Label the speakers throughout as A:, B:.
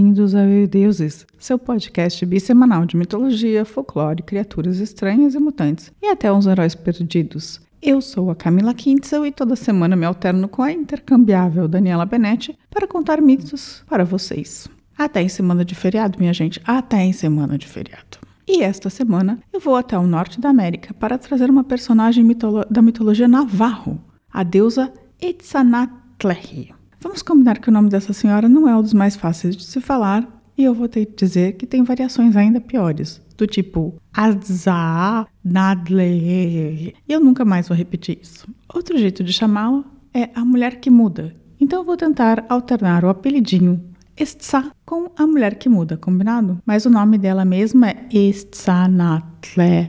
A: Bem-vindos ao Eu Deuses, seu podcast bissemanal de mitologia, folclore, criaturas estranhas e mutantes, e até uns heróis perdidos. Eu sou a Camila Kintzel e toda semana me alterno com a intercambiável Daniela Benetti para contar mitos para vocês. Até em semana de feriado, minha gente, até em semana de feriado. E esta semana eu vou até o norte da América para trazer uma personagem mitolo da mitologia navarro, a deusa Etzanatlehi. Vamos combinar que o nome dessa senhora não é um dos mais fáceis de se falar e eu vou ter que dizer que tem variações ainda piores, do tipo Azaa Nadle. Eu nunca mais vou repetir isso. Outro jeito de chamá-la é a mulher que muda. Então eu vou tentar alternar o apelidinho Estsa com a mulher que muda, combinado? Mas o nome dela mesma é Estsanatlehi.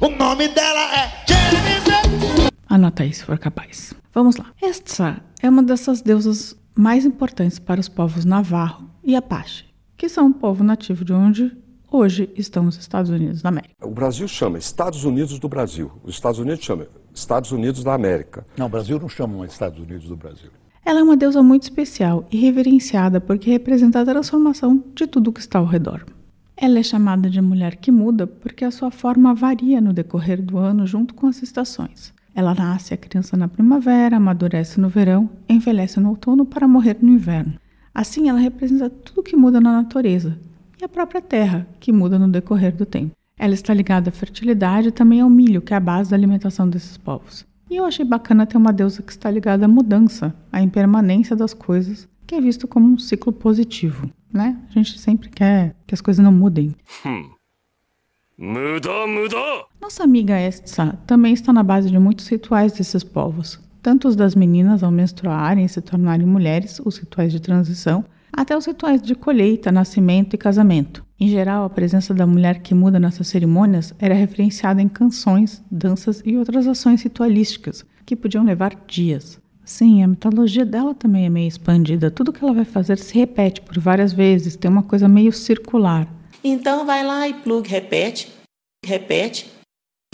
B: O nome dela é Jennifer.
A: Anota aí se for capaz. Vamos lá. Estsa é uma dessas deusas mais importantes para os povos Navarro e Apache, que são o povo nativo de onde hoje estão os Estados Unidos da América.
C: O Brasil chama Estados Unidos do Brasil. Os Estados Unidos chamam Estados Unidos da América.
D: Não, o Brasil não chama Estados Unidos do Brasil.
A: Ela é uma deusa muito especial e reverenciada porque representa a transformação de tudo que está ao redor. Ela é chamada de mulher que muda porque a sua forma varia no decorrer do ano junto com as estações. Ela nasce a criança na primavera, amadurece no verão, envelhece no outono para morrer no inverno. Assim, ela representa tudo que muda na natureza e a própria terra, que muda no decorrer do tempo. Ela está ligada à fertilidade e também ao milho, que é a base da alimentação desses povos. E eu achei bacana ter uma deusa que está ligada à mudança, à impermanência das coisas, que é visto como um ciclo positivo, né? A gente sempre quer que as coisas não mudem.
B: Hum. Muda, muda.
A: Nossa amiga Estsa também está na base de muitos rituais desses povos, tanto os das meninas ao menstruarem e se tornarem mulheres, os rituais de transição, até os rituais de colheita, nascimento e casamento. Em geral, a presença da mulher que muda nessas cerimônias era referenciada em canções, danças e outras ações ritualísticas, que podiam levar dias. Sim, a mitologia dela também é meio expandida. Tudo que ela vai fazer se repete por várias vezes, tem uma coisa meio circular.
E: Então vai lá e plug, repete, repete,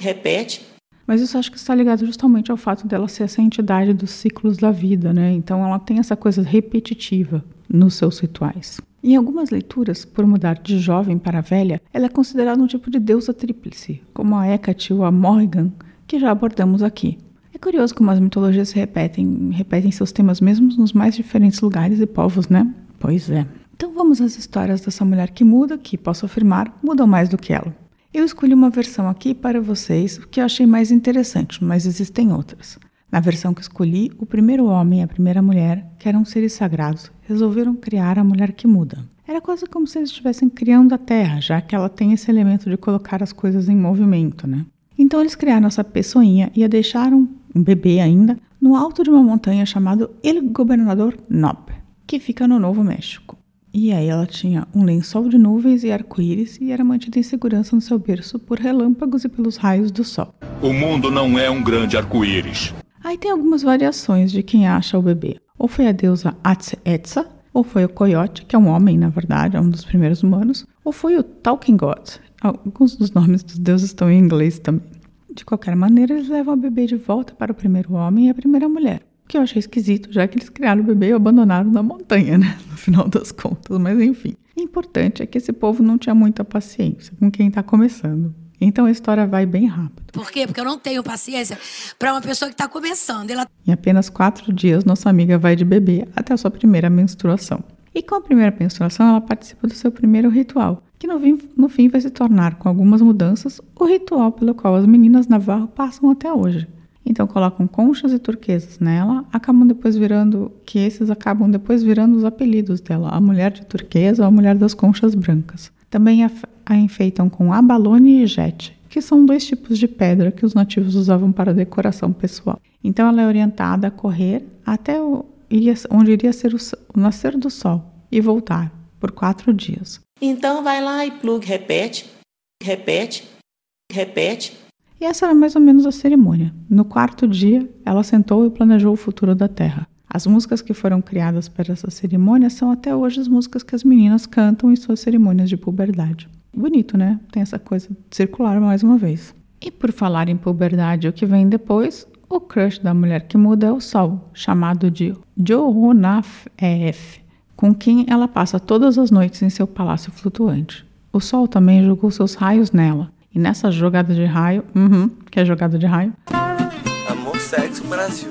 E: repete.
A: Mas isso acho que está ligado justamente ao fato dela ser essa entidade dos ciclos da vida, né? Então ela tem essa coisa repetitiva nos seus rituais. Em algumas leituras, por mudar de jovem para velha, ela é considerada um tipo de deusa tríplice, como a Hecate ou a Morrigan, que já abordamos aqui. É curioso como as mitologias se repetem, repetem seus temas mesmo nos mais diferentes lugares e povos, né? Pois é. Então vamos às histórias dessa mulher que muda, que posso afirmar, mudam mais do que ela. Eu escolhi uma versão aqui para vocês que eu achei mais interessante, mas existem outras. Na versão que escolhi, o primeiro homem e a primeira mulher, que eram seres sagrados, resolveram criar a mulher que muda. Era quase como se eles estivessem criando a Terra, já que ela tem esse elemento de colocar as coisas em movimento, né? Então eles criaram essa pessoinha e a deixaram, um bebê ainda, no alto de uma montanha chamado El Governador Nob, que fica no Novo México. E aí ela tinha um lençol de nuvens e arco-íris e era mantida em segurança no seu berço por relâmpagos e pelos raios do sol.
F: O mundo não é um grande arco-íris.
A: Aí tem algumas variações de quem acha o bebê. Ou foi a deusa Atsetsa, ou foi o Coyote, que é um homem, na verdade, é um dos primeiros humanos, ou foi o Talking God. Alguns dos nomes dos deuses estão em inglês também. De qualquer maneira, eles levam o bebê de volta para o primeiro homem e a primeira mulher que eu achei esquisito, já que eles criaram o bebê e o abandonaram na montanha, né? No final das contas, mas enfim. O importante é que esse povo não tinha muita paciência com quem está começando. Então a história vai bem rápido.
G: Por quê? Porque eu não tenho paciência para uma pessoa que está começando. Ela...
A: Em apenas quatro dias, nossa amiga vai de bebê até a sua primeira menstruação. E com a primeira menstruação, ela participa do seu primeiro ritual, que no fim, no fim vai se tornar, com algumas mudanças, o ritual pelo qual as meninas Navarro passam até hoje. Então colocam conchas e turquesas nela, acabam depois virando que esses acabam depois virando os apelidos dela, a mulher de turquesa ou a mulher das conchas brancas. Também a, a enfeitam com abalone e jete, que são dois tipos de pedra que os nativos usavam para decoração pessoal. Então ela é orientada a correr até o, onde iria ser o, o nascer do sol e voltar por quatro dias.
E: Então vai lá e plug, repete, repete, repete,
A: e essa era mais ou menos a cerimônia. No quarto dia, ela sentou e planejou o futuro da Terra. As músicas que foram criadas para essa cerimônia são até hoje as músicas que as meninas cantam em suas cerimônias de puberdade. Bonito, né? Tem essa coisa circular mais uma vez. E por falar em puberdade, o que vem depois, o crush da mulher que muda é o Sol, chamado de Johonaf Ef, com quem ela passa todas as noites em seu palácio flutuante. O sol também jogou seus raios nela. E nessa jogada de raio, uhum, que é jogada de raio,
B: Amor, sexo, Brasil.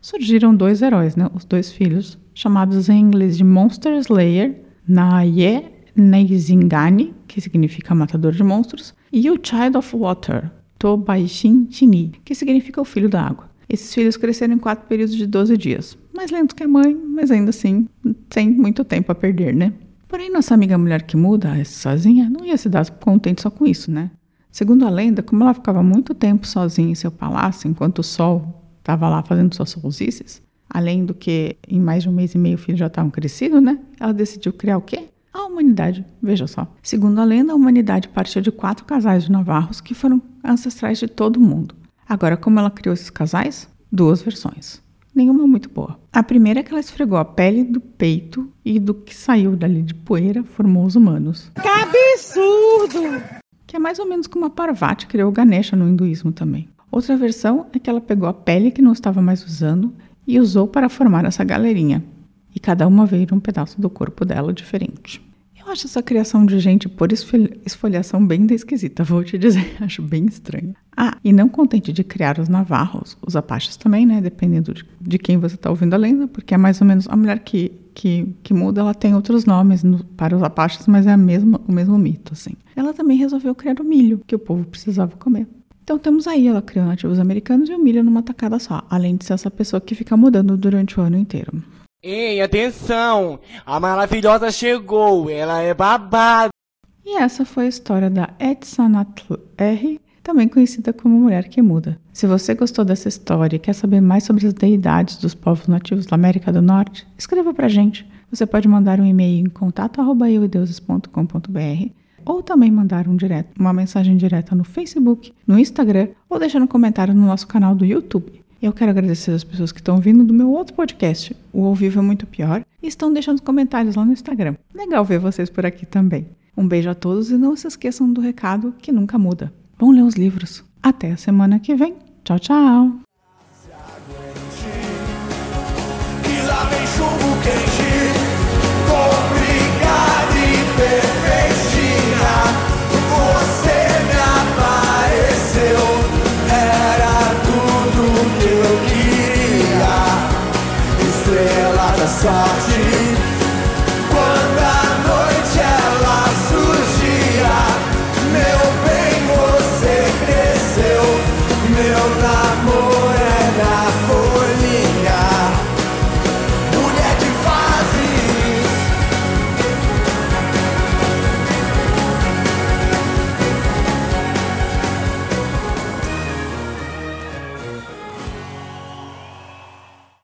A: surgiram dois heróis, né? os dois filhos, chamados em inglês de Monster Slayer, Naye Neizingani, que significa matador de monstros, e o Child of Water, Tobaishin Chini, que significa o filho da água. Esses filhos cresceram em quatro períodos de 12 dias. Mais lento que a mãe, mas ainda assim, sem muito tempo a perder, né? Porém, nossa amiga mulher que muda, sozinha, não ia se dar contente só com isso, né? Segundo a lenda, como ela ficava muito tempo sozinha em seu palácio, enquanto o sol estava lá fazendo suas solstícios, além do que em mais de um mês e meio o filho já estavam crescido, né? Ela decidiu criar o quê? A humanidade. Veja só. Segundo a lenda, a humanidade partiu de quatro casais de navarros que foram ancestrais de todo mundo. Agora, como ela criou esses casais? Duas versões. Nenhuma muito boa. A primeira é que ela esfregou a pele do peito e do que saiu dali de poeira formou os humanos. Que absurdo! Que é mais ou menos como a Parvati criou o Ganesha no hinduísmo também. Outra versão é que ela pegou a pele que não estava mais usando e usou para formar essa galerinha. E cada uma veio um pedaço do corpo dela diferente. Eu acho essa criação de gente por esfol- esfoliação bem esquisita, vou te dizer. Acho bem estranho. Ah, e não contente de criar os navarros, os apaches também, né? Dependendo de, de quem você está ouvindo a lenda, porque é mais ou menos a mulher que, que, que muda, ela tem outros nomes no- para os apaches, mas é a mesma, o mesmo mito, assim. Ela também resolveu criar o milho, que o povo precisava comer. Então temos aí, ela criou nativos americanos e o milho numa tacada só, além de ser essa pessoa que fica mudando durante o ano inteiro.
H: Ei, atenção! A maravilhosa chegou! Ela é babado!
A: E essa foi a história da Etsanatl R, também conhecida como Mulher que Muda. Se você gostou dessa história e quer saber mais sobre as deidades dos povos nativos da América do Norte, escreva pra gente. Você pode mandar um e-mail em contato@euideuses.com.br ou também mandar um direto, uma mensagem direta no Facebook, no Instagram ou deixar um comentário no nosso canal do YouTube. Eu quero agradecer as pessoas que estão vindo do meu outro podcast, o Ao Vivo é Muito Pior, e estão deixando comentários lá no Instagram. Legal ver vocês por aqui também. Um beijo a todos e não se esqueçam do recado que nunca muda. Bom ler os livros. Até a semana que vem. Tchau, tchau! Talk.